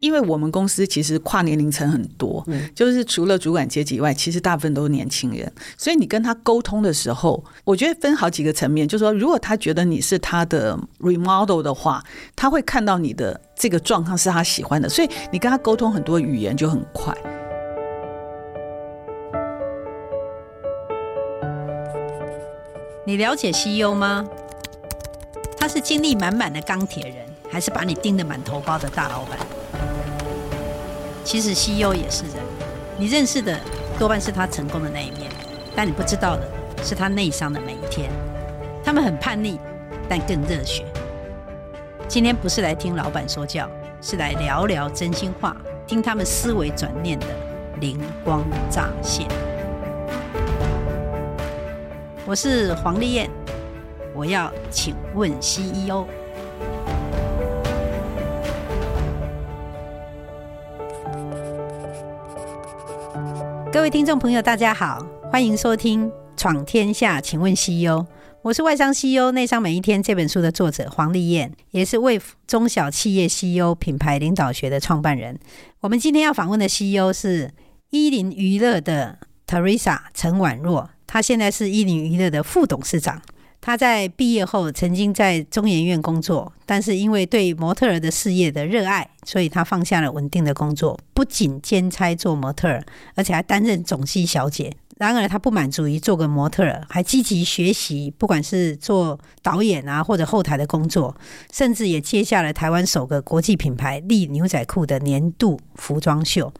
因为我们公司其实跨年龄层很多，嗯，就是除了主管阶级以外，其实大部分都是年轻人。所以你跟他沟通的时候，我觉得分好几个层面，就是说，如果他觉得你是他的 remodel 的话，他会看到你的这个状况是他喜欢的，所以你跟他沟通很多语言就很快。你了解 CEO 吗？他是精力满满的钢铁人，还是把你盯得满头包的大老板？其实 CEO 也是人，你认识的多半是他成功的那一面，但你不知道的是他内伤的每一天。他们很叛逆，但更热血。今天不是来听老板说教，是来聊聊真心话，听他们思维转念的灵光乍现。我是黄丽燕，我要请问 CEO。各位听众朋友，大家好，欢迎收听《闯天下》，请问 CEO，我是外商 CEO 内商每一天这本书的作者黄丽燕，也是为中小企业 CEO 品牌领导学的创办人。我们今天要访问的 CEO 是伊林娱乐的 Teresa 陈婉若，她现在是伊林娱乐的副董事长。他在毕业后曾经在中研院工作，但是因为对模特儿的事业的热爱，所以他放下了稳定的工作，不仅兼差做模特儿，而且还担任总机小姐。然而他不满足于做个模特儿，还积极学习，不管是做导演啊，或者后台的工作，甚至也接下了台湾首个国际品牌利牛仔裤的年度服装秀，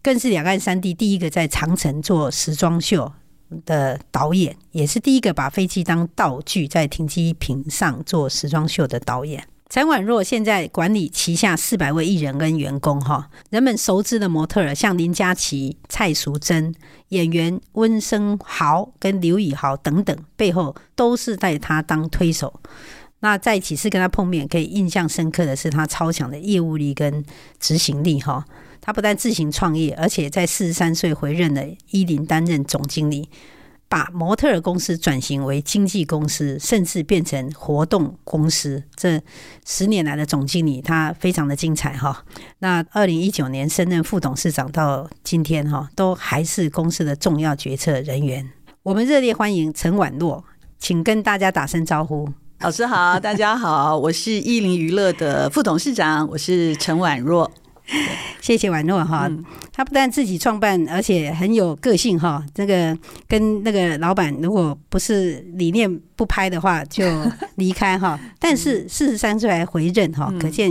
更是两岸三地第一个在长城做时装秀的导演，也是第一个把飞机当道具在停机坪上做时装秀的导演。陈婉若现在管理旗下四百位艺人跟员工，哈，人们熟知的模特儿像林嘉琪、蔡淑臻，演员温升豪跟刘宇豪等等，背后都是带他当推手。那在几次跟他碰面，可以印象深刻的是他超强的业务力跟执行力，哈。他不但自行创业，而且在四十三岁回任了伊林担任总经理，把模特儿公司转型为经纪公司，甚至变成活动公司。这十年来的总经理，他非常的精彩哈。那二零一九年升任副董事长到今天哈，都还是公司的重要决策人员。我们热烈欢迎陈婉若，请跟大家打声招呼。老师好，大家好，我是伊林娱乐的副董事长，我是陈婉若。谢谢婉诺哈，他不但自己创办，而且很有个性哈。这个跟那个老板，如果不是理念不拍的话，就离开哈。但是四十三岁还回任哈，可见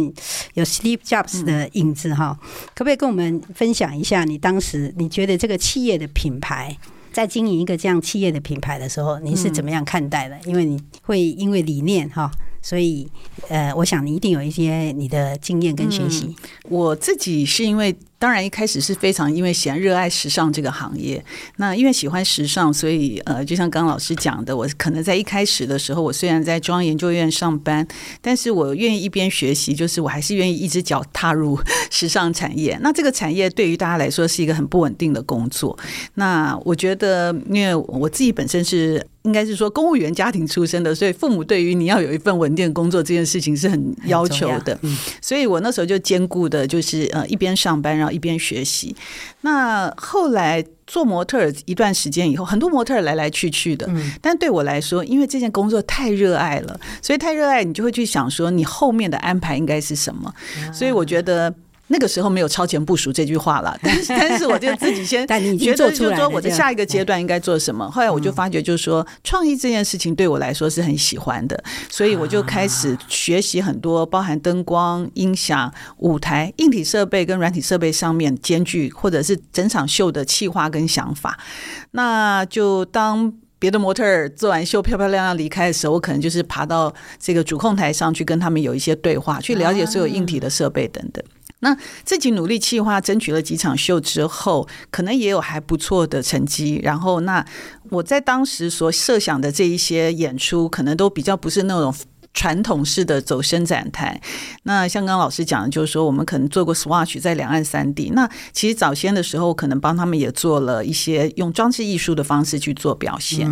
有 Steve Jobs 的影子哈。可不可以跟我们分享一下，你当时你觉得这个企业的品牌，在经营一个这样企业的品牌的时候，你是怎么样看待的？因为你会因为理念哈。所以，呃，我想你一定有一些你的经验跟学习。我自己是因为。当然，一开始是非常因为喜欢热爱时尚这个行业。那因为喜欢时尚，所以呃，就像刚刚老师讲的，我可能在一开始的时候，我虽然在中央研究院上班，但是我愿意一边学习，就是我还是愿意一只脚踏入时尚产业。那这个产业对于大家来说是一个很不稳定的工作。那我觉得，因为我自己本身是应该是说公务员家庭出身的，所以父母对于你要有一份稳定的工作这件事情是很要求的。所以我那时候就兼顾的就是呃一边上班，然后一边学习，那后来做模特一段时间以后，很多模特来来去去的。嗯，但对我来说，因为这件工作太热爱了，所以太热爱，你就会去想说，你后面的安排应该是什么？所以我觉得。那个时候没有超前部署这句话了，但是但是我就自己先觉得，就是说我的下一个阶段应该做什么。后来我就发觉，就是说创意这件事情对我来说是很喜欢的，所以我就开始学习很多，包含灯光、音响、舞台、硬体设备跟软体设备上面兼具，或者是整场秀的企划跟想法。那就当别的模特儿做完秀漂漂亮亮离开的时候，我可能就是爬到这个主控台上去跟他们有一些对话，去了解所有硬体的设备等等。那自己努力企划，争取了几场秀之后，可能也有还不错的成绩。然后，那我在当时所设想的这一些演出，可能都比较不是那种传统式的走伸展台。那像刚刚老师讲的，就是说我们可能做过 Swatch 在两岸三地。那其实早先的时候，可能帮他们也做了一些用装置艺术的方式去做表现。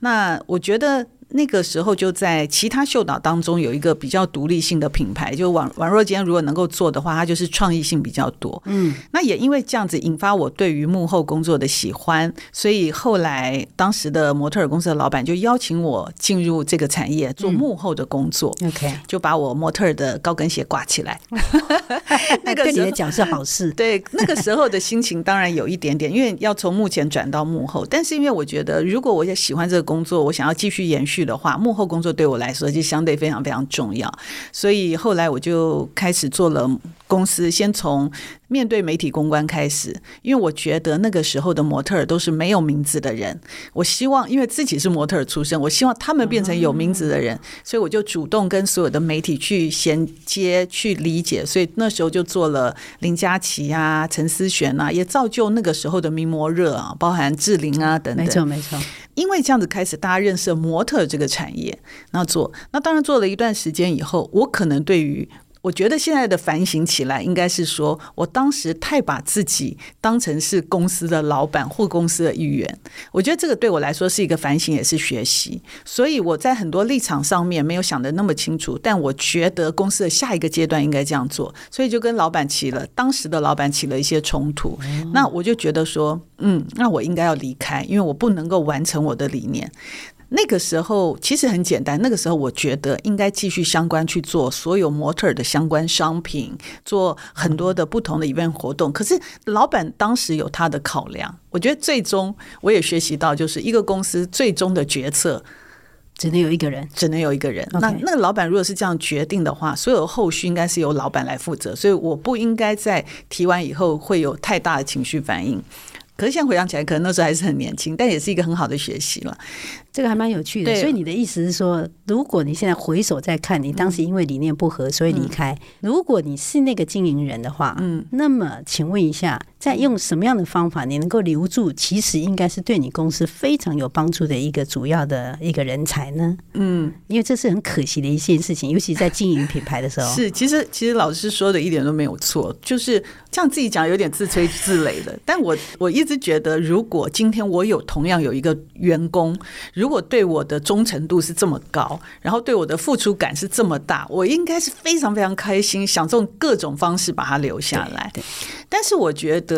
那我觉得。那个时候就在其他秀导当中有一个比较独立性的品牌，就宛宛若今天如果能够做的话，它就是创意性比较多。嗯，那也因为这样子引发我对于幕后工作的喜欢，所以后来当时的模特儿公司的老板就邀请我进入这个产业做幕后的工作。OK，就把我模特儿的高跟鞋挂起来。那个对你的讲是好事。对，那个时候的心情当然有一点点，因为要从幕前转到幕后，但是因为我觉得如果我也喜欢这个工作，我想要继续延续。的话，幕后工作对我来说就相对非常非常重要，所以后来我就开始做了公司，先从面对媒体公关开始，因为我觉得那个时候的模特儿都是没有名字的人，我希望因为自己是模特儿出身，我希望他们变成有名字的人，所以我就主动跟所有的媒体去衔接、去理解，所以那时候就做了林佳琪啊、陈思璇啊，也造就那个时候的名模热啊，包含志玲啊等等，没错没错。因为这样子开始，大家认识了模特这个产业，那做那当然做了一段时间以后，我可能对于我觉得现在的反省起来，应该是说我当时太把自己当成是公司的老板或公司的一员，我觉得这个对我来说是一个反省，也是学习。所以我在很多立场上面没有想的那么清楚，但我觉得公司的下一个阶段应该这样做，所以就跟老板起了当时的老板起了一些冲突。那我就觉得说，嗯，那我应该要离开，因为我不能够完成我的理念。那个时候其实很简单，那个时候我觉得应该继续相关去做所有模特儿的相关商品，做很多的不同的 event 活动。可是老板当时有他的考量，我觉得最终我也学习到，就是一个公司最终的决策只能有一个人，只能有一个人。那那个老板如果是这样决定的话，所有后续应该是由老板来负责，所以我不应该在提完以后会有太大的情绪反应。可是现在回想起来，可能那时候还是很年轻，但也是一个很好的学习了。这个还蛮有趣的。所以你的意思是说，如果你现在回首再看，你当时因为理念不合，所以离开。如果你是那个经营人的话，嗯，那么请问一下，在用什么样的方法你能够留住？其实应该是对你公司非常有帮助的一个主要的一个人才呢？嗯，因为这是很可惜的一件事情，尤其在经营品牌的时候。是，其实其实老师说的一点都没有错，就是这样自己讲有点自吹自擂的。但我我一直。觉得，如果今天我有同样有一个员工，如果对我的忠诚度是这么高，然后对我的付出感是这么大，我应该是非常非常开心，想用各种方式把他留下来。但是我觉得，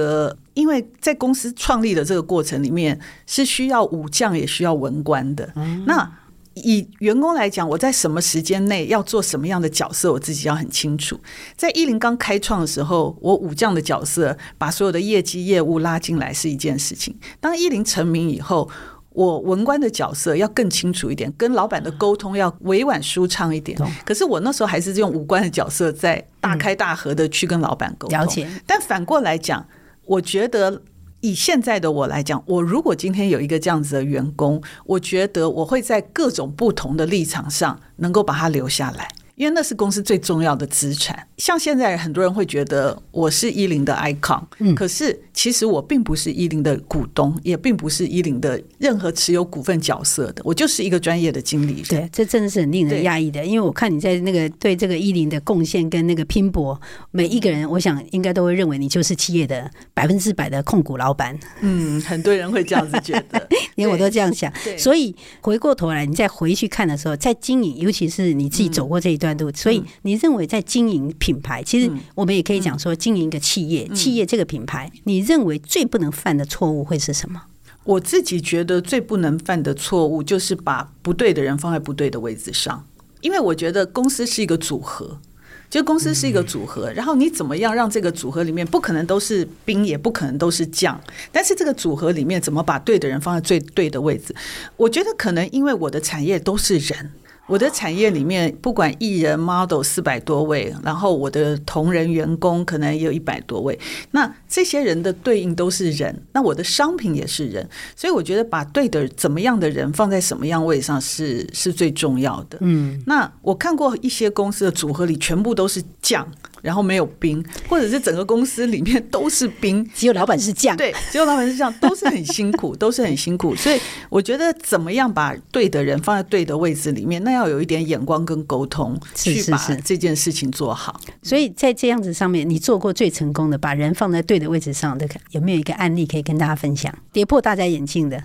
因为在公司创立的这个过程里面，是需要武将也需要文官的。那以员工来讲，我在什么时间内要做什么样的角色，我自己要很清楚。在一零刚开创的时候，我武将的角色把所有的业绩业务拉进来是一件事情。当一零成名以后，我文官的角色要更清楚一点，跟老板的沟通要委婉舒畅一点。可是我那时候还是用武官的角色在大开大合的去跟老板沟通。了解。但反过来讲，我觉得。以现在的我来讲，我如果今天有一个这样子的员工，我觉得我会在各种不同的立场上能够把他留下来。因为那是公司最重要的资产。像现在很多人会觉得我是一零的 icon，嗯，可是其实我并不是一零的股东，也并不是一零的任何持有股份角色的，我就是一个专业的经理人。对，这真的是很令人压抑的。因为我看你在那个对这个一零的贡献跟那个拼搏，每一个人我想应该都会认为你就是企业的百分之百的控股老板。嗯，很多人会这样子觉得，因为我都这样想。所以回过头来，你再回去看的时候，在经营，尤其是你自己走过这一段。所以你认为在经营品牌，其实我们也可以讲说经营一个企业，企业这个品牌，你认为最不能犯的错误会是什么？我自己觉得最不能犯的错误就是把不对的人放在不对的位置上，因为我觉得公司是一个组合，就公司是一个组合，然后你怎么样让这个组合里面不可能都是兵，也不可能都是将，但是这个组合里面怎么把对的人放在最对的位置？我觉得可能因为我的产业都是人。我的产业里面，不管艺人、model 四百多位，然后我的同仁员工可能也有一百多位。那这些人的对应都是人，那我的商品也是人，所以我觉得把对的怎么样的人放在什么样位上是是最重要的。嗯，那我看过一些公司的组合里，全部都是将。然后没有兵，或者是整个公司里面都是兵，只有老板是将。对，只有老板是将，都是很辛苦，都是很辛苦。所以我觉得，怎么样把对的人放在对的位置里面，那要有一点眼光跟沟通，去把这件事情做好。所以在这样子上面，你做过最成功的把人放在对的位置上的，有没有一个案例可以跟大家分享，跌破大家眼镜的？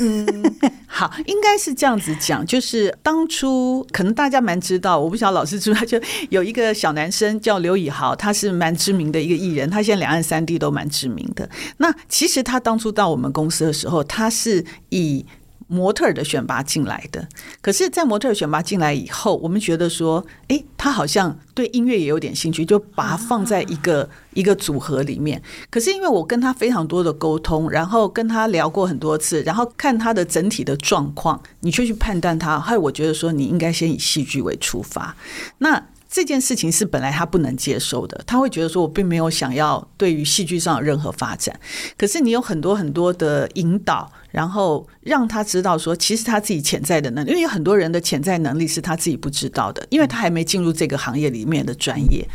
嗯，好，应该是这样子讲，就是当初可能大家蛮知道，我不晓得老师知道，就有一个小男生叫刘以豪，他是蛮知名的一个艺人，他现在两岸三地都蛮知名的。那其实他当初到我们公司的时候，他是以模特儿的选拔进来的，可是，在模特儿选拔进来以后，我们觉得说，诶，他好像对音乐也有点兴趣，就把他放在一个一个组合里面。可是，因为我跟他非常多的沟通，然后跟他聊过很多次，然后看他的整体的状况，你却去判断他，还有我觉得说，你应该先以戏剧为出发。那这件事情是本来他不能接受的，他会觉得说，我并没有想要对于戏剧上有任何发展。可是，你有很多很多的引导。然后让他知道说，其实他自己潜在的能力，因为有很多人的潜在能力是他自己不知道的，因为他还没进入这个行业里面的专业。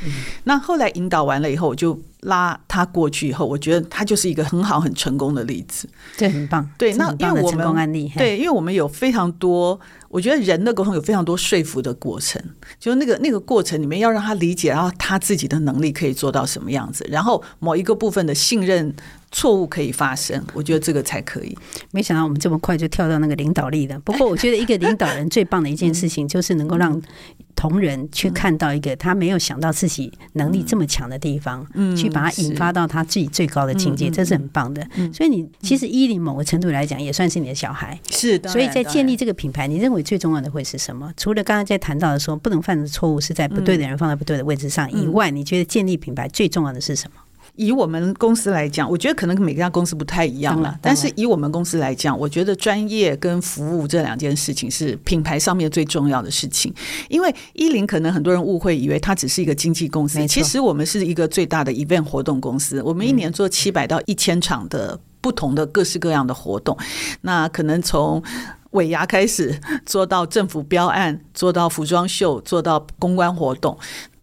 那后来引导完了以后，我就拉他过去以后，我觉得他就是一个很好很成功的例子，对很棒。对，那因为我们案例，对，因为我们有非常多，我觉得人的沟通有非常多说服的过程，就那个那个过程里面要让他理解，然后他自己的能力可以做到什么样子，然后某一个部分的信任。错误可以发生，我觉得这个才可以。没想到我们这么快就跳到那个领导力了。不过，我觉得一个领导人最棒的一件事情，就是能够让同仁去看到一个他没有想到自己能力这么强的地方，嗯，去把它引发到他自己最高的境界，这是很棒的。所以，你其实伊林某个程度来讲，也算是你的小孩。是的。所以在建立这个品牌，你认为最重要的会是什么？除了刚刚在谈到的说不能犯的错误是在不对的人放在不对的位置上以外，你觉得建立品牌最重要的是什么？以我们公司来讲，我觉得可能每家公司不太一样了。但是以我们公司来讲，我觉得专业跟服务这两件事情是品牌上面最重要的事情。因为伊林可能很多人误会，以为它只是一个经纪公司，其实我们是一个最大的 event 活动公司。我们一年做七百到一千场的不同的各式各样的活动。那可能从尾牙开始做到政府标案，做到服装秀，做到公关活动。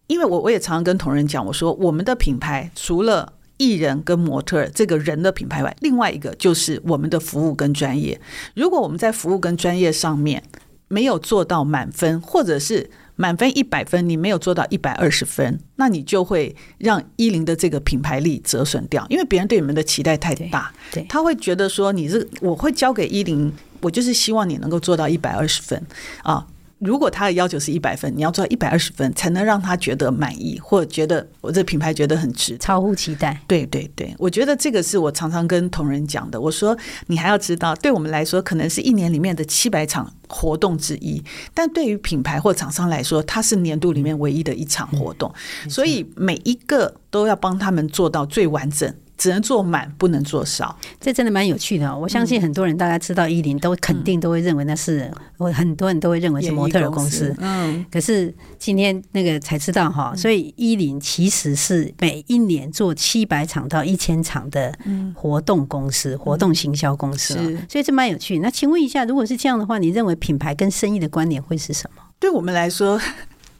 因为我我也常常跟同仁讲，我说我们的品牌除了艺人跟模特这个人的品牌外，另外一个就是我们的服务跟专业。如果我们在服务跟专业上面没有做到满分，或者是满分一百分，你没有做到一百二十分，那你就会让伊林的这个品牌力折损掉，因为别人对你们的期待太大，对，他会觉得说你是我会交给伊林，我就是希望你能够做到一百二十分啊。如果他的要求是一百分，你要做到一百二十分，才能让他觉得满意，或者觉得我这品牌觉得很值，超乎期待。对对对，我觉得这个是我常常跟同仁讲的。我说你还要知道，对我们来说，可能是一年里面的七百场活动之一，但对于品牌或厂商来说，它是年度里面唯一的一场活动，所以每一个都要帮他们做到最完整。只能做满，不能做少，这真的蛮有趣的哦。我相信很多人大家知道伊林，都肯定都会认为那是，我很多人都会认为是模特儿公司。嗯，可是今天那个才知道哈，所以伊林其实是每一年做七百场到一千场的活动公司，活动行销公司。所以这蛮有趣。那请问一下，如果是这样的话，你认为品牌跟生意的关联会是什么？对我们来说。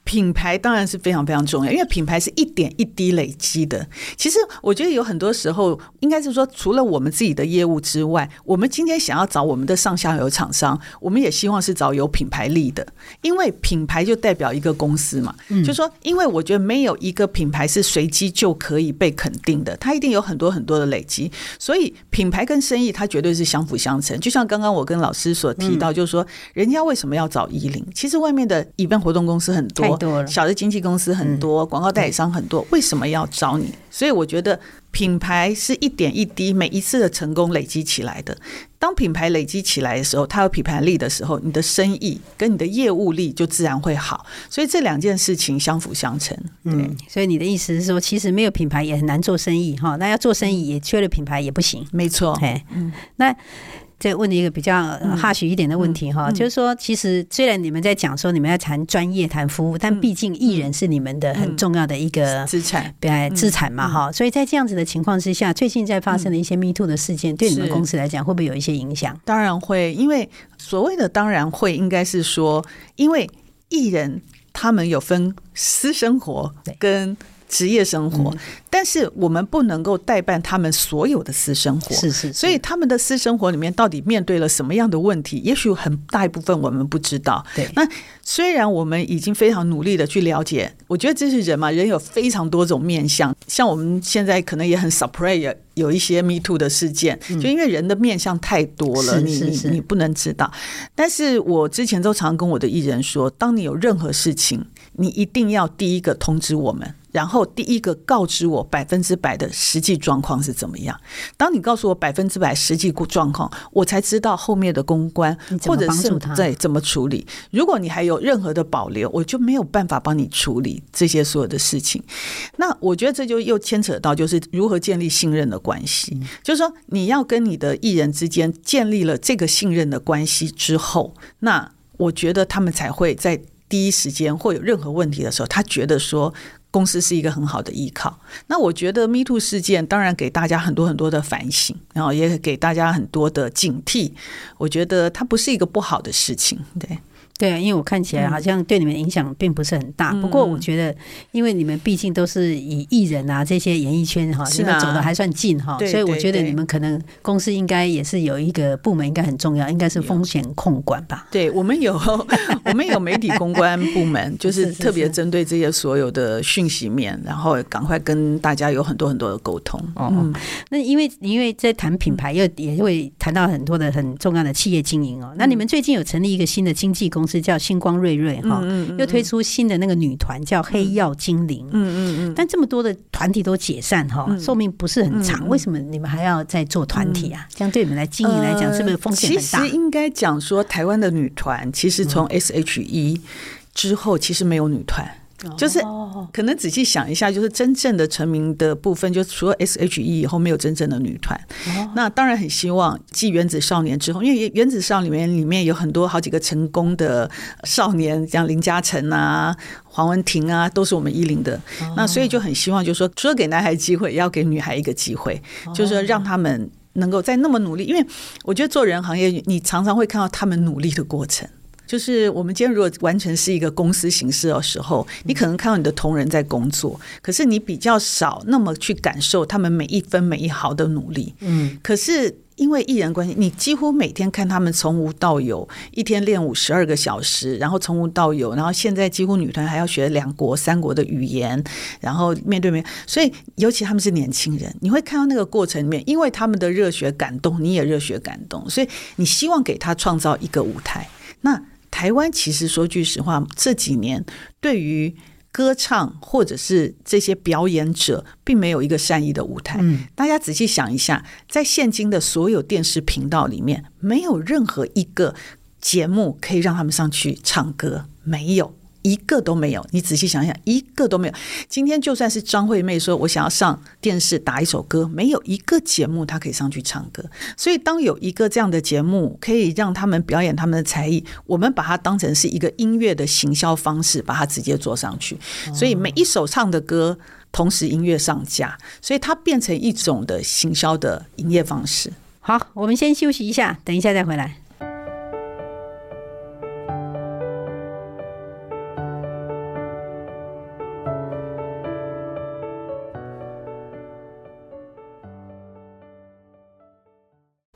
品牌当然是非常非常重要，因为品牌是一点一滴累积的。其实我觉得有很多时候，应该是说，除了我们自己的业务之外，我们今天想要找我们的上下游厂商，我们也希望是找有品牌力的，因为品牌就代表一个公司嘛。就是说，因为我觉得没有一个品牌是随机就可以被肯定的，它一定有很多很多的累积。所以品牌跟生意它绝对是相辅相成。就像刚刚我跟老师所提到，就是说，人家为什么要找伊林？其实外面的 event 活动公司很多。小的经纪公司很多，广告代理商很多，为什么要找你？所以我觉得品牌是一点一滴，每一次的成功累积起来的。当品牌累积起来的时候，它有品牌力的时候，你的生意跟你的业务力就自然会好。所以这两件事情相辅相成。嗯，所以你的意思是说，其实没有品牌也很难做生意哈。那要做生意也缺了品牌也不行。没错。嗯，那。再问你一个比较哈许一点的问题哈，就是说，其实虽然你们在讲说你们要谈专业、谈服务，但毕竟艺人是你们的很重要的一个资产，对资产嘛哈。所以在这样子的情况之下，最近在发生的一些 Me Too 的事件，对你们公司来讲会不会有一些影响？当然会，因为所谓的当然会，应该是说，因为艺人他们有分私生活跟职业生活，嗯、但是我们不能够代办他们所有的私生活。是，是是，所以他们的私生活里面到底面对了什么样的问题？也许很大一部分我们不知道。对，那虽然我们已经非常努力的去了解，我觉得这是人嘛，人有非常多种面相。像我们现在可能也很 surprise，有一些 Me Too 的事件，嗯、就因为人的面相太多了，是是是，你你你不能知道。但是我之前都常跟我的艺人说，当你有任何事情，你一定要第一个通知我们。然后第一个告知我百分之百的实际状况是怎么样？当你告诉我百分之百实际状况，我才知道后面的公关或者是在怎么处理。如果你还有任何的保留，我就没有办法帮你处理这些所有的事情。那我觉得这就又牵扯到就是如何建立信任的关系。就是说你要跟你的艺人之间建立了这个信任的关系之后，那我觉得他们才会在第一时间或有任何问题的时候，他觉得说。公司是一个很好的依靠。那我觉得 Me Too 事件当然给大家很多很多的反省，然后也给大家很多的警惕。我觉得它不是一个不好的事情，对。对啊，因为我看起来好像对你们影响并不是很大。嗯、不过我觉得，因为你们毕竟都是以艺人啊这些演艺圈哈，你们走的还算近哈，所以我觉得你们可能公司应该也是有一个部门应该很重要，应该是风险控管吧？对，我们有 我们有媒体公关部门，就是特别针对这些所有的讯息面，然后赶快跟大是是是，然后赶快跟大家有很多很多的沟通。哦，嗯、那因为因为在谈品牌，又也会谈到很多的很重要的企业经营哦。那你们最近有成立一个新的经纪公司？是叫星光瑞瑞哈，又推出新的那个女团叫黑曜精灵，嗯嗯嗯，但这么多的团体都解散哈，寿命不是很长，为什么你们还要再做团体啊？这样对你们来经营来讲，是不是风险很大？其实应该讲说，台湾的女团其实从 S.H.E 之后，其实没有女团。就是可能仔细想一下，就是真正的成名的部分，就除了 S.H.E 以后没有真正的女团。那当然很希望继原子少年之后，因为原子少年里面里面有很多好几个成功的少年，像林嘉诚啊、黄文婷啊，都是我们一零的。那所以就很希望，就是说除了给男孩机会，也要给女孩一个机会，就是说让他们能够在那么努力。因为我觉得做人行业，你常常会看到他们努力的过程。就是我们今天如果完全是一个公司形式的时候，你可能看到你的同仁在工作，可是你比较少那么去感受他们每一分每一毫的努力。嗯，可是因为艺人关系，你几乎每天看他们从无到有，一天练舞十二个小时，然后从无到有，然后现在几乎女团还要学两国三国的语言，然后面对面，所以尤其他们是年轻人，你会看到那个过程里面，因为他们的热血感动，你也热血感动，所以你希望给他创造一个舞台。那台湾其实说句实话，这几年对于歌唱或者是这些表演者，并没有一个善意的舞台。嗯，大家仔细想一下，在现今的所有电视频道里面，没有任何一个节目可以让他们上去唱歌，没有。一个都没有，你仔细想想，一个都没有。今天就算是张惠妹说，我想要上电视打一首歌，没有一个节目她可以上去唱歌。所以，当有一个这样的节目可以让他们表演他们的才艺，我们把它当成是一个音乐的行销方式，把它直接做上去。所以，每一首唱的歌，同时音乐上架，所以它变成一种的行销的营业方式。好，我们先休息一下，等一下再回来。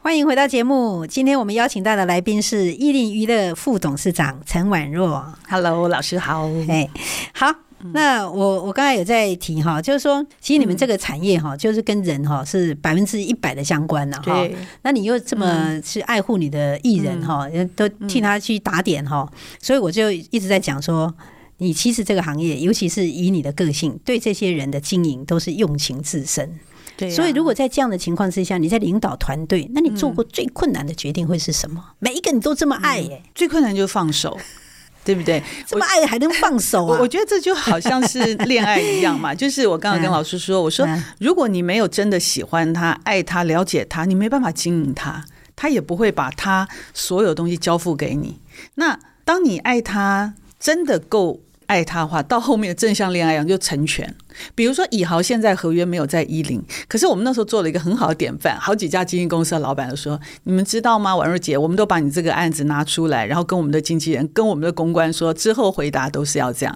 欢迎回到节目。今天我们邀请到的来宾是艺林娱乐副董事长陈婉若。Hello，老师好。哎，好。那我我刚才有在提哈，就是说，其实你们这个产业哈，就是跟人哈是百分之一百的相关的哈。那你又这么去爱护你的艺人哈，都替他去打点哈，所以我就一直在讲说，你其实这个行业，尤其是以你的个性，对这些人的经营都是用情至深。对，所以，如果在这样的情况之下，你在领导团队，那你做过最困难的决定会是什么？每一个你都这么爱，欸，最困难就是放手，对不对？这么爱还能放手啊？我觉得这就好像是恋爱一样嘛。就是我刚刚跟老师说，我说如果你没有真的喜欢他、爱他、了解他，你没办法经营他，他也不会把他所有东西交付给你。那当你爱他，真的够。爱他的话，到后面的正向恋爱一样就成全。比如说，以豪现在合约没有在一零，可是我们那时候做了一个很好的典范，好几家经纪公司的老板都说：“你们知道吗，婉若姐，我们都把你这个案子拿出来，然后跟我们的经纪人、跟我们的公关说，之后回答都是要这样。”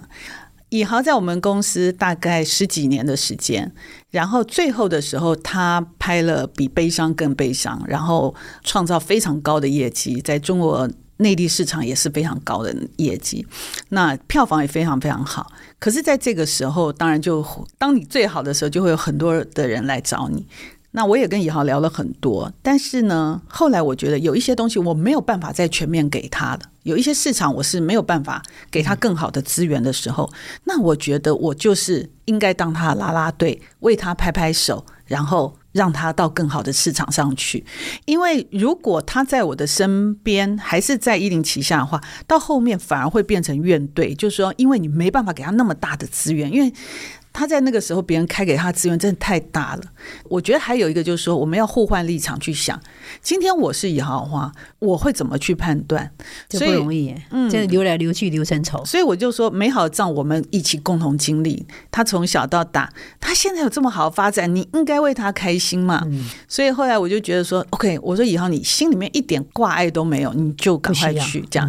以豪在我们公司大概十几年的时间，然后最后的时候，他拍了比悲伤更悲伤，然后创造非常高的业绩，在中国内地市场也是非常高的业绩，那票房也非常非常好。可是，在这个时候，当然就当你最好的时候，就会有很多的人来找你。那我也跟以豪聊了很多，但是呢，后来我觉得有一些东西我没有办法再全面给他的，有一些市场我是没有办法给他更好的资源的时候，那我觉得我就是应该当他的啦啦队，为他拍拍手，然后让他到更好的市场上去。因为如果他在我的身边，还是在一零旗下的话，到后面反而会变成怨怼，就是说，因为你没办法给他那么大的资源，因为。他在那个时候，别人开给他资源真的太大了。我觉得还有一个就是说，我们要互换立场去想。今天我是以豪的话，我会怎么去判断？这不容易，嗯，这流来流去流成仇。所以我就说，美好的账我们一起共同经历。他从小到大，他现在有这么好的发展，你应该为他开心嘛。嗯、所以后来我就觉得说，OK，我说以后，你心里面一点挂碍都没有，你就赶快去这样。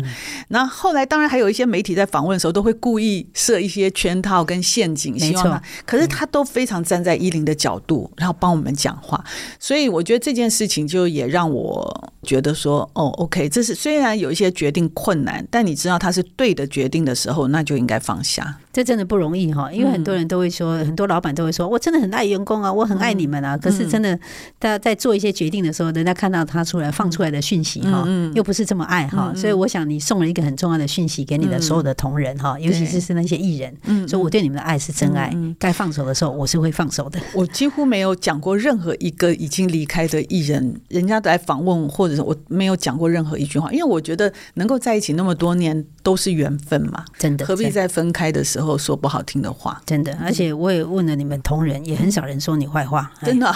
那、后来当然还有一些媒体在访问的时候，都会故意设一些圈套跟陷阱，希望。可是他都非常站在一零的角度，然后帮我们讲话，所以我觉得这件事情就也让我觉得说，哦，OK，这是虽然有一些决定困难，但你知道他是对的决定的时候，那就应该放下。这真的不容易哈，因为很多人都会说，很多老板都会说，我真的很爱员工啊，我很爱你们啊。可是真的，大家在做一些决定的时候，人家看到他出来放出来的讯息哈，又不是这么爱哈。所以我想你送了一个很重要的讯息给你的所有的同仁哈，尤其是是那些艺人，所以我对你们的爱是真爱，该放手的时候我是会放手的。我几乎没有讲过任何一个已经离开的艺人，人家来访问，或者是我没有讲过任何一句话，因为我觉得能够在一起那么多年都是缘分嘛，真的，何必在分开的时候说不好听的话？真的，而且我也问了你们同仁，也很少人说你坏话，真的。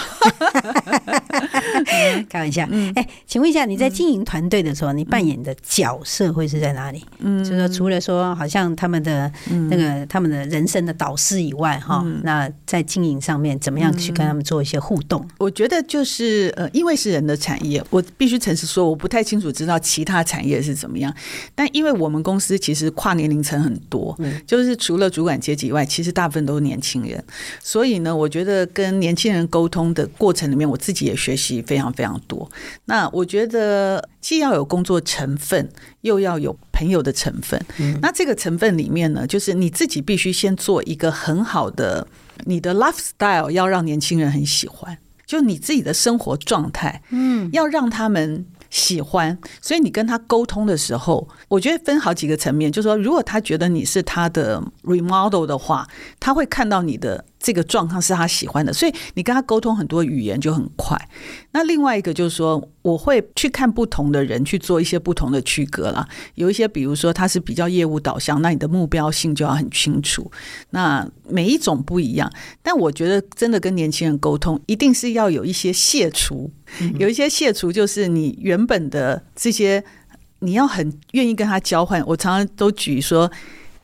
开玩笑，哎，请问一下，你在经营团队的时候，你扮演的角色会是在哪里？嗯，就是说除了说好像他们的那个他们的人生的导师以外，哈，那在经营上面怎么样去跟他们做一些互动？我觉得就是呃，因为是人的产业，我必须诚实说，我不太清楚知道其他产业是怎么样。但因为我们公司其实跨年龄层很多，就是除了主管阶级以外，其实大部分都是年轻人，所以呢，我觉得跟年轻人沟通的过程里面，我自己也学习非常非常多。那我觉得既要有工作成分，又要有朋友的成分。那这个成分里面呢，就是你自己必须先做一个很好的，你的 lifestyle 要让年轻人很喜欢，就你自己的生活状态，嗯，要让他们。喜欢，所以你跟他沟通的时候，我觉得分好几个层面，就是说，如果他觉得你是他的 remodel 的话，他会看到你的。这个状况是他喜欢的，所以你跟他沟通很多语言就很快。那另外一个就是说，我会去看不同的人去做一些不同的区隔啦。有一些，比如说他是比较业务导向，那你的目标性就要很清楚。那每一种不一样，但我觉得真的跟年轻人沟通，一定是要有一些卸除，有一些卸除，就是你原本的这些，你要很愿意跟他交换。我常常都举说。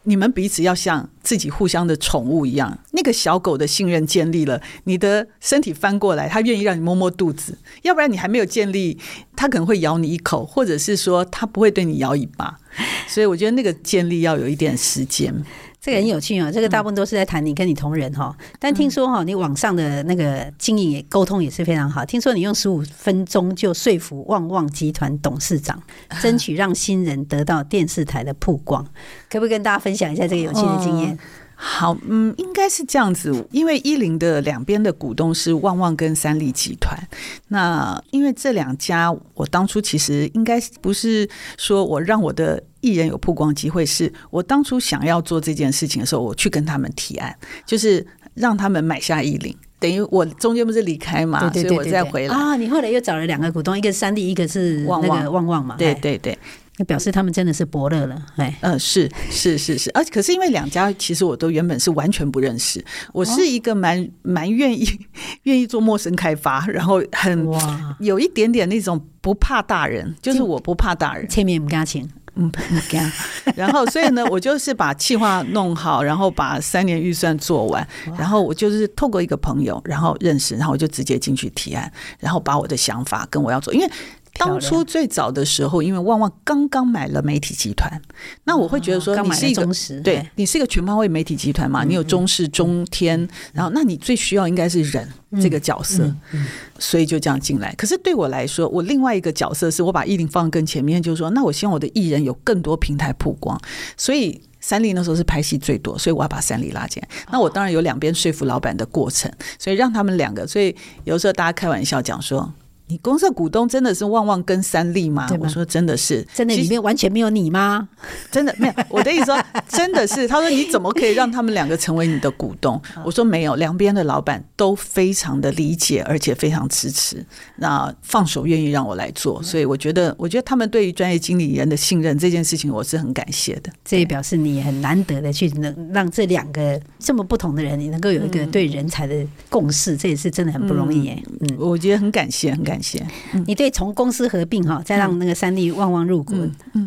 你们彼此要像自己互相的宠物一样，那个小狗的信任建立了，你的身体翻过来，它愿意让你摸摸肚子，要不然你还没有建立，它可能会咬你一口，或者是说它不会对你摇尾巴，所以我觉得那个建立要有一点时间。这个很有趣啊！这个大部分都是在谈你跟你同仁哈，但听说哈，你网上的那个经营沟通也是非常好。听说你用十五分钟就说服旺旺集团董事长，争取让新人得到电视台的曝光，可不可以跟大家分享一下这个有趣的经验？好，嗯，应该是这样子，因为一零的两边的股东是旺旺跟三立集团。那因为这两家，我当初其实应该不是说我让我的艺人有曝光机会，是我当初想要做这件事情的时候，我去跟他们提案，就是让他们买下一零，等于我中间不是离开嘛，所以我再回来。啊。你后来又找了两个股东，一个是三 D，，一个是旺旺。旺旺嘛，对对对。那表示他们真的是伯乐了，哎，呃，是是是是，而可是因为两家其实我都原本是完全不认识，我是一个蛮蛮愿意 愿意做陌生开发，然后很有一点点那种不怕大人，就是我不怕大人，前面不加钱，嗯，然后所以呢，我就是把计划弄好，然后把三年预算做完，然后我就是透过一个朋友，然后认识，然后我就直接进去提案，然后把我的想法跟我要做，因为。当初最早的时候，因为旺旺刚刚买了媒体集团，那我会觉得说，你是一个对你是一个全方位媒体集团嘛，你有中视、中天，然后那你最需要应该是人这个角色，所以就这样进来。可是对我来说，我另外一个角色是我把艺林放更前面，就是说，那我希望我的艺人有更多平台曝光，所以三立那时候是拍戏最多，所以我要把三立拉进来。那我当然有两边说服老板的过程，所以让他们两个，所以有时候大家开玩笑讲说。你公司的股东真的是旺旺跟三立吗？吗我说真的是，真的里面完全没有你吗？真的没有。我的意思说真的是，他说你怎么可以让他们两个成为你的股东？我说没有，两边的老板都非常的理解，而且非常支持，那放手愿意让我来做。所以我觉得，我觉得他们对于专业经理人的信任这件事情，我是很感谢的。这也表示你很难得的去能让这两个这么不同的人，你能够有一个对人才的共识，这也是真的很不容易。嗯，我觉得很感谢，很感谢。感谢你对从公司合并哈，再让那个三立旺旺入股，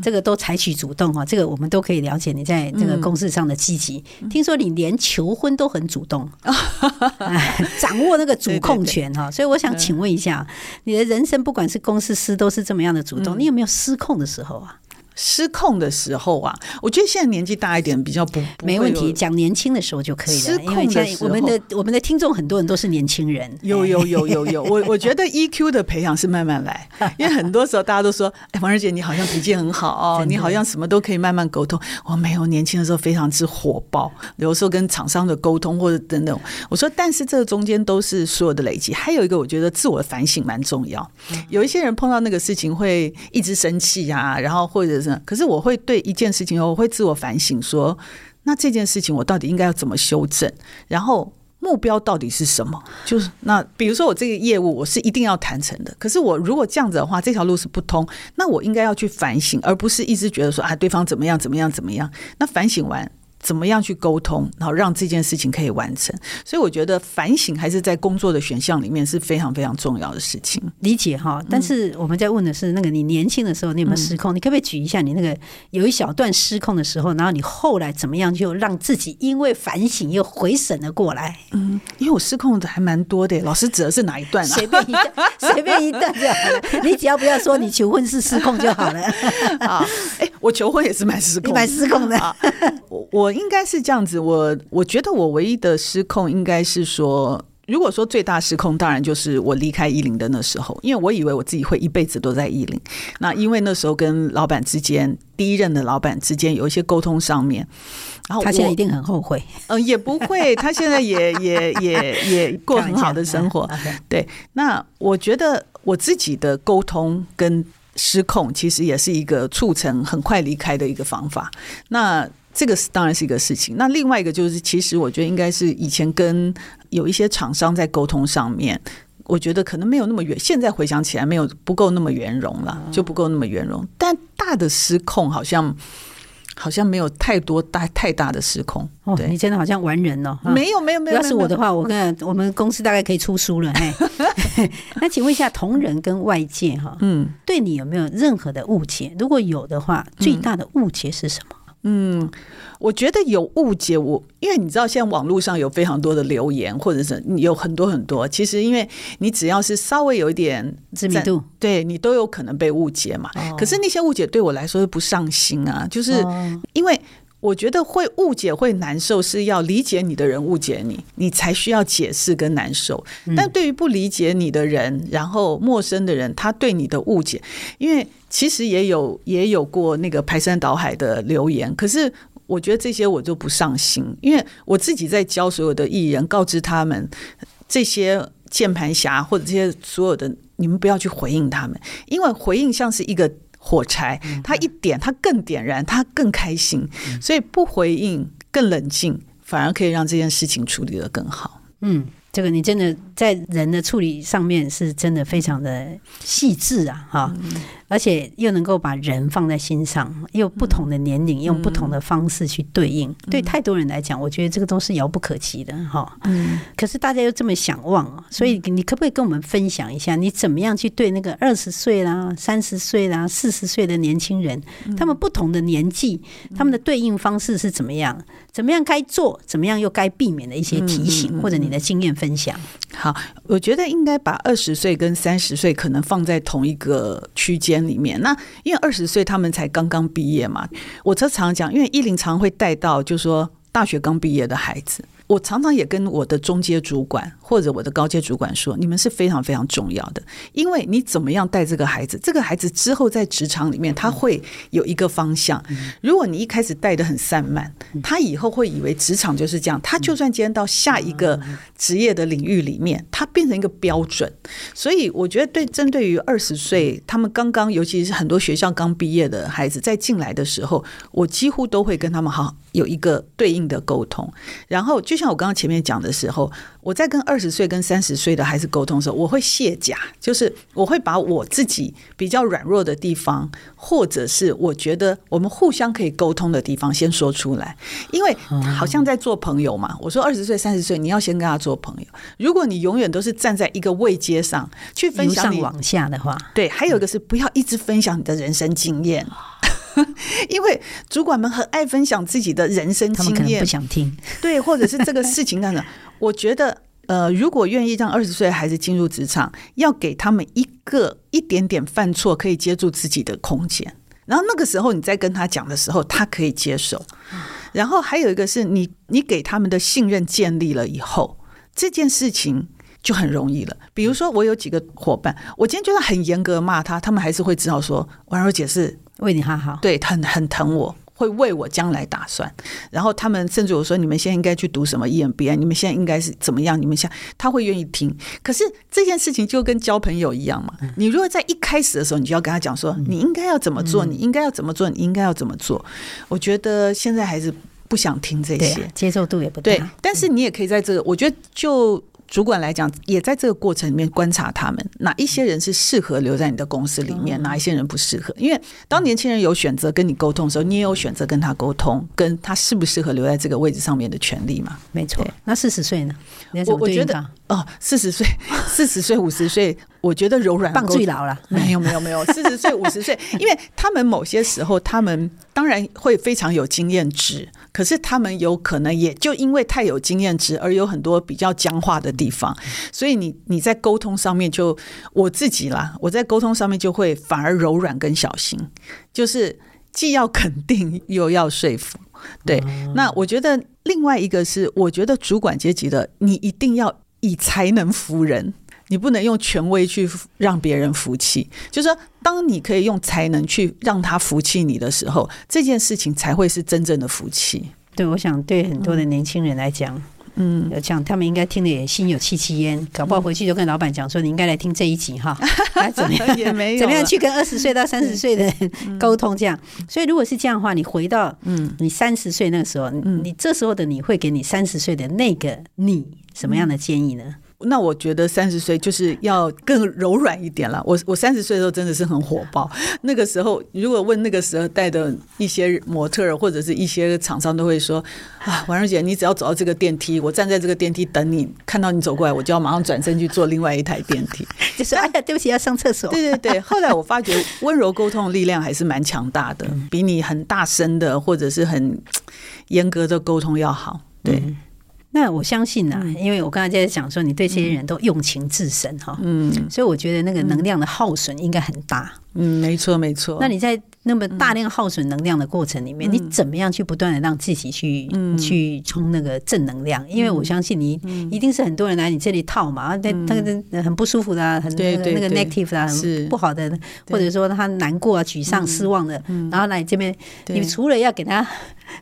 这个都采取主动哈，这个我们都可以了解你在这个公司上的积极。听说你连求婚都很主动，掌握那个主控权哈，所以我想请问一下，你的人生不管是公是私都是这么样的主动，你有没有失控的时候啊？失控的时候啊，我觉得现在年纪大一点比较不，不没问题，讲年轻的时候就可以了。失控的时候，我们的我们的听众很多人都是年轻人。有有有有有，我我觉得 EQ 的培养是慢慢来，因为很多时候大家都说，哎，王二姐你好像脾气很好哦，你好像什么都可以慢慢沟通。我没有年轻的时候非常之火爆，有时候跟厂商的沟通或者等等。我说，但是这个中间都是所有的累积。还有一个，我觉得自我反省蛮重要。有一些人碰到那个事情会一直生气啊，然后或者是。可是我会对一件事情，我会自我反省说，那这件事情我到底应该要怎么修正？然后目标到底是什么？就是那比如说我这个业务我是一定要谈成的，可是我如果这样子的话，这条路是不通，那我应该要去反省，而不是一直觉得说啊，对方怎么样怎么样怎么样。那反省完。怎么样去沟通，然后让这件事情可以完成？所以我觉得反省还是在工作的选项里面是非常非常重要的事情。理解哈，但是我们在问的是那个你年轻的时候你有没有失控？嗯、你可不可以举一下你那个有一小段失控的时候，然后你后来怎么样就让自己因为反省又回神了过来？嗯，因为我失控的还蛮多的。老师指的是哪一段啊？随便一段，随便一段就好了。你只要不要说你求婚是失控就好了。啊，哎，我求婚也是蛮失控，蛮失控的。我我。我应该是这样子，我我觉得我唯一的失控应该是说，如果说最大失控，当然就是我离开伊林的那时候，因为我以为我自己会一辈子都在伊林。那因为那时候跟老板之间，第一任的老板之间有一些沟通上面，然后他现在一定很后悔。呃，也不会，他现在也 也也也过很好的生活。对，那我觉得我自己的沟通跟失控，其实也是一个促成很快离开的一个方法。那这个是当然是一个事情。那另外一个就是，其实我觉得应该是以前跟有一些厂商在沟通上面，我觉得可能没有那么圆。现在回想起来，没有不够那么圆融了，就不够那么圆融。但大的失控好像好像没有太多大太大的失控。对，你真的好像完人哦。没有没有没有。要是我的话，我跟我们公司大概可以出书了。那请问一下，同仁跟外界哈，嗯，对你有没有任何的误解？如果有的话，最大的误解是什么？嗯，我觉得有误解我，我因为你知道，现在网络上有非常多的留言，或者是有很多很多。其实，因为你只要是稍微有一点知名度，对你都有可能被误解嘛。可是那些误解对我来说是不上心啊，就是因为。我觉得会误解会难受，是要理解你的人误解你，你才需要解释跟难受。但对于不理解你的人，然后陌生的人，他对你的误解，因为其实也有也有过那个排山倒海的留言，可是我觉得这些我就不上心，因为我自己在教所有的艺人，告知他们这些键盘侠或者这些所有的，你们不要去回应他们，因为回应像是一个。火柴，他一点，他更点燃，他更开心，所以不回应，更冷静，反而可以让这件事情处理得更好。嗯，这个你真的在人的处理上面是真的非常的细致啊，哈。嗯而且又能够把人放在心上，又不同的年龄用不同的方式去对应，对太多人来讲，我觉得这个都是遥不可及的哈。嗯，可是大家又这么想望，所以你可不可以跟我们分享一下，你怎么样去对那个二十岁啦、三十岁啦、四十岁的年轻人，他们不同的年纪，他们的对应方式是怎么样？怎么样该做，怎么样又该避免的一些提醒，或者你的经验分享？好。我觉得应该把二十岁跟三十岁可能放在同一个区间里面。那因为二十岁他们才刚刚毕业嘛，我常常讲，因为依琳常会带到，就是说大学刚毕业的孩子。我常常也跟我的中阶主管或者我的高阶主管说，你们是非常非常重要的，因为你怎么样带这个孩子，这个孩子之后在职场里面他会有一个方向。如果你一开始带的很散漫，他以后会以为职场就是这样，他就算今天到下一个职业的领域里面，他变成一个标准。所以我觉得，对针对于二十岁他们刚刚，尤其是很多学校刚毕业的孩子在进来的时候，我几乎都会跟他们好有一个对应的沟通，然后就像我刚刚前面讲的时候，我在跟二十岁跟三十岁的孩子沟通的时候，我会卸甲，就是我会把我自己比较软弱的地方，或者是我觉得我们互相可以沟通的地方，先说出来，因为好像在做朋友嘛。我说二十岁、三十岁，你要先跟他做朋友。如果你永远都是站在一个位阶上去分享你往下的话，对，还有一个是不要一直分享你的人生经验。因为主管们很爱分享自己的人生经验，不想听。对，或者是这个事情等等。我觉得，呃，如果愿意让二十岁的孩子进入职场，要给他们一个一点点犯错可以接住自己的空间。然后那个时候你再跟他讲的时候，他可以接受。然后还有一个是你，你给他们的信任建立了以后，这件事情就很容易了。比如说，我有几个伙伴，我今天就算很严格骂他，他们还是会知道说，婉柔姐是。为你好好，对，很很疼我，会为我将来打算。然后他们甚至我说，你们现在应该去读什么 EMBA，你们现在应该是怎么样？你们现在他会愿意听。可是这件事情就跟交朋友一样嘛。你如果在一开始的时候，你就要跟他讲说，你应该要怎么做，你应该要怎么做，你应该要怎么做。我觉得现在还是不想听这些，接受度也不对。但是你也可以在这个，我觉得就。主管来讲，也在这个过程里面观察他们，哪一些人是适合留在你的公司里面，哪一些人不适合。因为当年轻人有选择跟你沟通的时候，你也有选择跟他沟通，跟他适不适合留在这个位置上面的权利嘛。没错。那四十岁呢？我我觉得哦，四十岁、四十岁、五十岁，我觉得柔软棒最老了。没有没有没有，四十岁、五十岁，因为他们某些时候，他们当然会非常有经验值。可是他们有可能也就因为太有经验值，而有很多比较僵化的地方，所以你你在沟通上面就我自己啦，我在沟通上面就会反而柔软跟小心，就是既要肯定又要说服。对，那我觉得另外一个是，我觉得主管阶级的你一定要以才能服人。你不能用权威去让别人服气，就是说，当你可以用才能去让他服气你的时候，这件事情才会是真正的服气。对，我想对很多的年轻人来讲，讲他们应该听的也心有戚戚焉，搞不好回去就跟老板讲说，你应该来听这一集哈，来怎么样？也没有怎么样去跟二十岁到三十岁的人沟通这样。所以如果是这样的话，你回到嗯，你三十岁那个时候，嗯，你这时候的你会给你三十岁的那个你什么样的建议呢？那我觉得三十岁就是要更柔软一点了。我我三十岁的时候真的是很火爆。那个时候，如果问那个时候带的一些模特儿或者是一些厂商，都会说：“啊，婉柔姐，你只要走到这个电梯，我站在这个电梯等你，看到你走过来，我就要马上转身去坐另外一台电梯。”就说：“哎呀，对不起，要上厕所。”对对对。后来我发觉，温柔沟通的力量还是蛮强大的，比你很大声的或者是很严格的沟通要好。对。那我相信呐、啊，因为我刚才在讲说，你对这些人都用情至深哈，嗯，所以我觉得那个能量的耗损应该很大，嗯，没错没错。那你在那么大量耗损能量的过程里面，你怎么样去不断的让自己去去充那个正能量？因为我相信你一定是很多人来你这里套嘛，那那个很不舒服的、啊，很那个那个 negative 啊，很不好的，或者说他难过啊、沮丧、失望的，然后来这边，你除了要给他。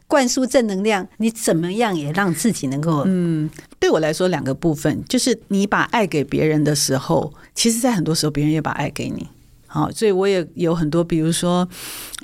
灌输正能量，你怎么样也让自己能够？嗯，对我来说，两个部分就是你把爱给别人的时候，其实在很多时候别人也把爱给你。好，所以我也有很多，比如说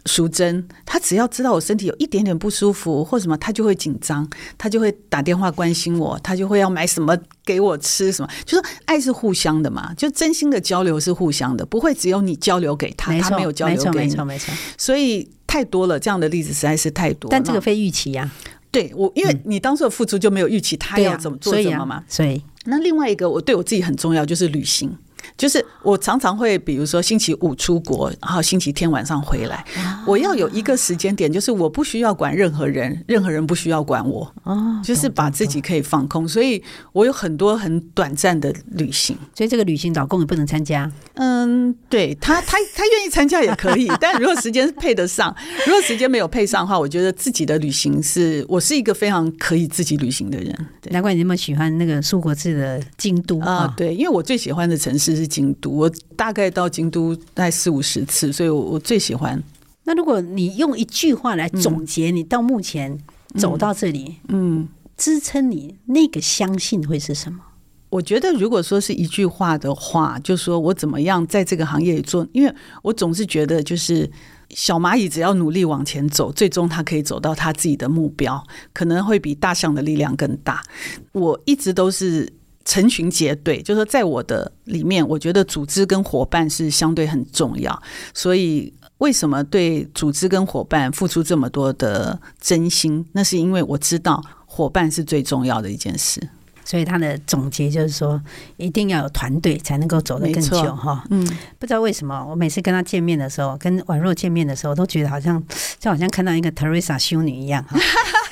淑珍，她只要知道我身体有一点点不舒服或什么，她就会紧张，她就会打电话关心我，她就会要买什么给我吃什么。就是爱是互相的嘛，就真心的交流是互相的，不会只有你交流给他，他没有交流给你，没错没错。所以。太多了，这样的例子实在是太多。但这个非预期呀、啊，对我，因为你当时的付出就没有预期他要怎么做什么嘛。所以，那另外一个我对我自己很重要，就是旅行。就是我常常会，比如说星期五出国，然后星期天晚上回来，我要有一个时间点，就是我不需要管任何人，任何人不需要管我，哦，就是把自己可以放空。所以我有很多很短暂的旅行，所以这个旅行老公也不能参加。嗯，对他，他他愿意参加也可以，但如果时间配得上，如果时间没有配上的话，我觉得自己的旅行是我是一个非常可以自己旅行的人。难怪你那么喜欢那个苏国治的京都啊，对，因为我最喜欢的城市是京都，我大概到京都大概四五十次，所以我我最喜欢。那如果你用一句话来总结，你到目前走到这里，嗯，嗯，支撑你那个相信会是什么？我觉得，如果说是一句话的话，就说我怎么样在这个行业里做，因为我总是觉得，就是小蚂蚁只要努力往前走，最终它可以走到它自己的目标，可能会比大象的力量更大。我一直都是成群结队，就是说在我的里面，我觉得组织跟伙伴是相对很重要。所以，为什么对组织跟伙伴付出这么多的真心？那是因为我知道伙伴是最重要的一件事。所以他的总结就是说，一定要有团队才能够走得更久哈。嗯，不知道为什么，我每次跟他见面的时候，跟宛若见面的时候，都觉得好像就好像看到一个 Teresa 修女一样哈。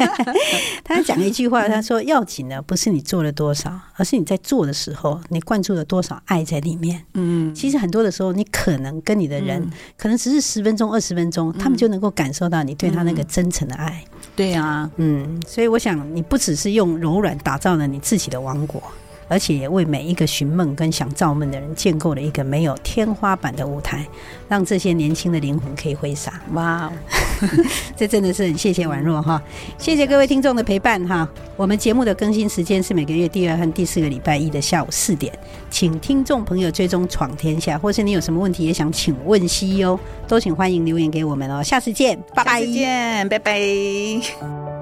他讲一句话，他说：“要紧的不是你做了多少，而是你在做的时候，你灌注了多少爱在里面。”嗯，其实很多的时候，你可能跟你的人，可能只是十分钟、二十分钟，他们就能够感受到你对他那个真诚的爱。对啊，嗯，所以我想，你不只是用柔软打造了你自己的王国，而且也为每一个寻梦跟想造梦的人建构了一个没有天花板的舞台，让这些年轻的灵魂可以挥洒。哇，这真的是很谢谢宛若哈，谢谢各位听众的陪伴哈。我们节目的更新时间是每个月第二和第四个礼拜一的下午四点，请听众朋友追踪闯天下，或是你有什么问题也想请问 CEO，都请欢迎留言给我们哦。下次见，拜拜，见，拜拜。